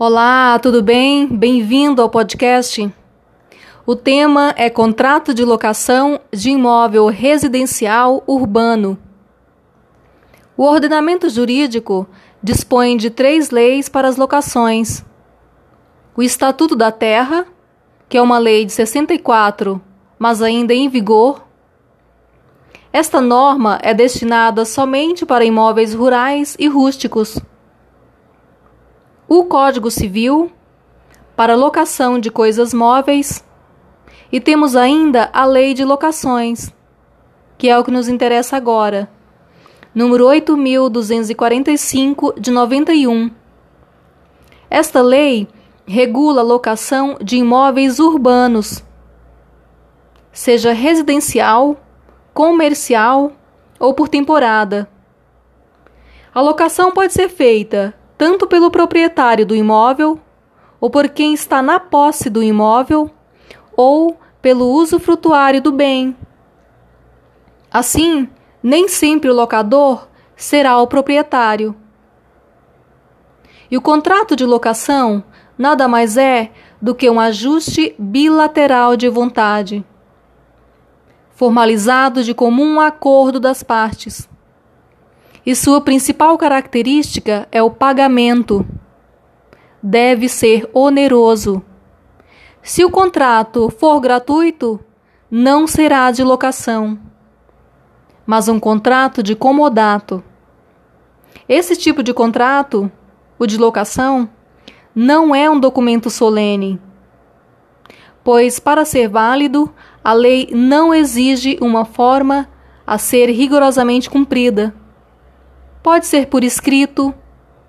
Olá, tudo bem? Bem-vindo ao podcast. O tema é contrato de locação de imóvel residencial urbano. O ordenamento jurídico dispõe de três leis para as locações: o Estatuto da Terra, que é uma lei de 64, mas ainda em vigor. Esta norma é destinada somente para imóveis rurais e rústicos. O Código Civil, para locação de coisas móveis. E temos ainda a Lei de Locações, que é o que nos interessa agora, número 8.245 de 91. Esta lei regula a locação de imóveis urbanos, seja residencial, comercial ou por temporada. A locação pode ser feita tanto pelo proprietário do imóvel, ou por quem está na posse do imóvel, ou pelo usufrutuário do bem. Assim, nem sempre o locador será o proprietário. E o contrato de locação nada mais é do que um ajuste bilateral de vontade formalizado de comum acordo das partes. E sua principal característica é o pagamento. Deve ser oneroso. Se o contrato for gratuito, não será de locação, mas um contrato de comodato. Esse tipo de contrato, o de locação, não é um documento solene, pois para ser válido a lei não exige uma forma a ser rigorosamente cumprida. Pode ser por escrito,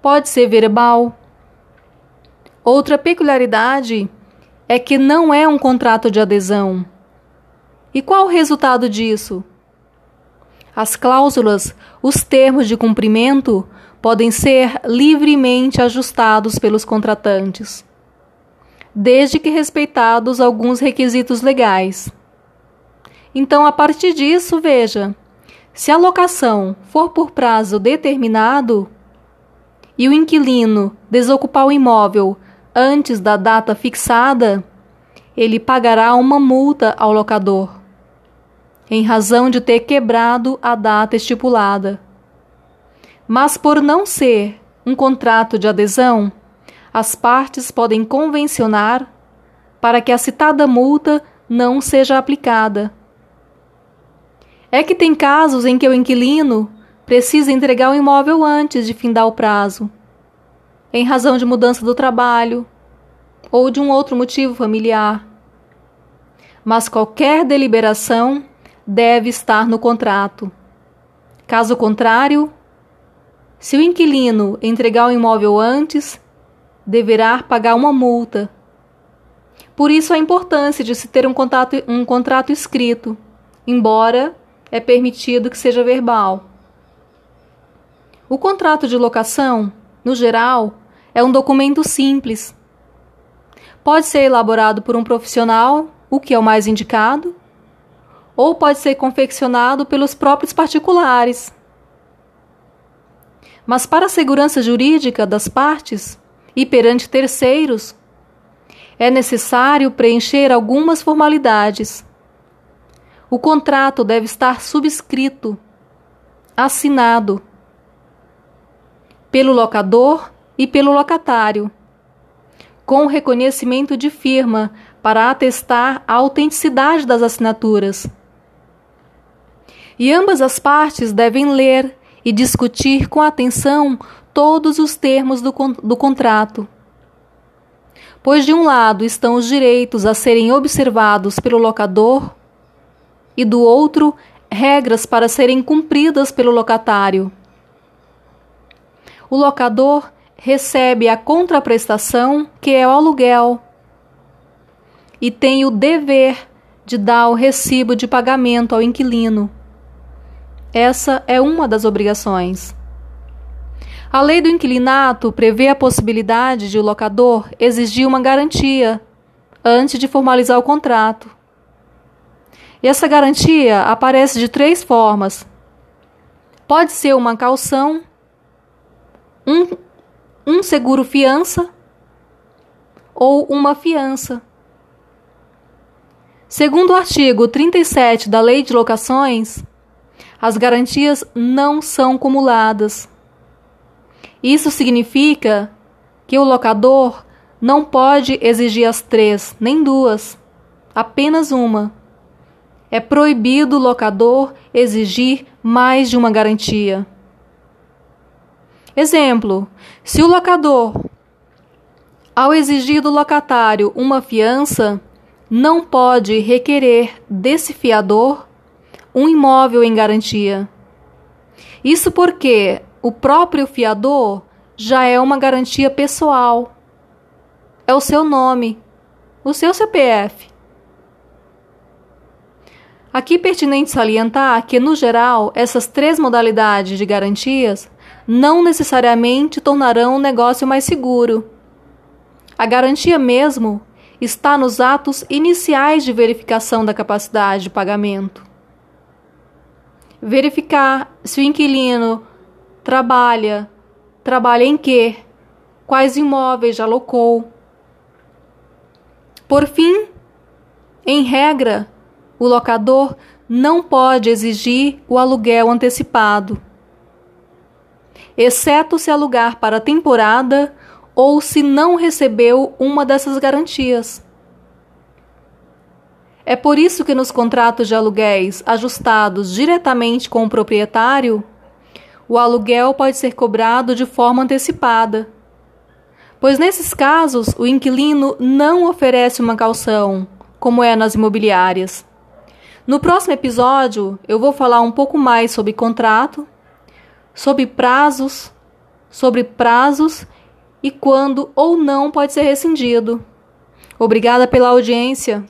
pode ser verbal. Outra peculiaridade é que não é um contrato de adesão. E qual o resultado disso? As cláusulas, os termos de cumprimento podem ser livremente ajustados pelos contratantes, desde que respeitados alguns requisitos legais. Então, a partir disso, veja: se a locação for por prazo determinado e o inquilino desocupar o imóvel antes da data fixada, ele pagará uma multa ao locador, em razão de ter quebrado a data estipulada. Mas por não ser um contrato de adesão, as partes podem convencionar para que a citada multa não seja aplicada é que tem casos em que o inquilino precisa entregar o imóvel antes de findar o prazo, em razão de mudança do trabalho ou de um outro motivo familiar. Mas qualquer deliberação deve estar no contrato. Caso contrário, se o inquilino entregar o imóvel antes, deverá pagar uma multa. Por isso a importância de se ter um, um contrato escrito, embora é permitido que seja verbal. O contrato de locação, no geral, é um documento simples. Pode ser elaborado por um profissional, o que é o mais indicado, ou pode ser confeccionado pelos próprios particulares. Mas para a segurança jurídica das partes e perante terceiros, é necessário preencher algumas formalidades o contrato deve estar subscrito, assinado pelo locador e pelo locatário, com reconhecimento de firma para atestar a autenticidade das assinaturas. E ambas as partes devem ler e discutir com atenção todos os termos do, do contrato. Pois, de um lado, estão os direitos a serem observados pelo locador e do outro, regras para serem cumpridas pelo locatário. O locador recebe a contraprestação, que é o aluguel, e tem o dever de dar o recibo de pagamento ao inquilino. Essa é uma das obrigações. A lei do inquilinato prevê a possibilidade de o locador exigir uma garantia antes de formalizar o contrato. E essa garantia aparece de três formas. Pode ser uma calção, um, um seguro fiança ou uma fiança. Segundo o artigo 37 da Lei de Locações, as garantias não são cumuladas. Isso significa que o locador não pode exigir as três, nem duas, apenas uma. É proibido o locador exigir mais de uma garantia. Exemplo: se o locador, ao exigir do locatário uma fiança, não pode requerer desse fiador um imóvel em garantia. Isso porque o próprio fiador já é uma garantia pessoal. É o seu nome, o seu CPF. Aqui pertinente salientar que, no geral, essas três modalidades de garantias não necessariamente tornarão o negócio mais seguro. A garantia mesmo está nos atos iniciais de verificação da capacidade de pagamento. Verificar se o inquilino trabalha, trabalha em quê, quais imóveis já alocou. Por fim, em regra, o locador não pode exigir o aluguel antecipado, exceto se alugar para temporada ou se não recebeu uma dessas garantias. É por isso que nos contratos de aluguéis ajustados diretamente com o proprietário, o aluguel pode ser cobrado de forma antecipada. Pois nesses casos, o inquilino não oferece uma calção, como é nas imobiliárias. No próximo episódio, eu vou falar um pouco mais sobre contrato, sobre prazos, sobre prazos e quando ou não pode ser rescindido. Obrigada pela audiência.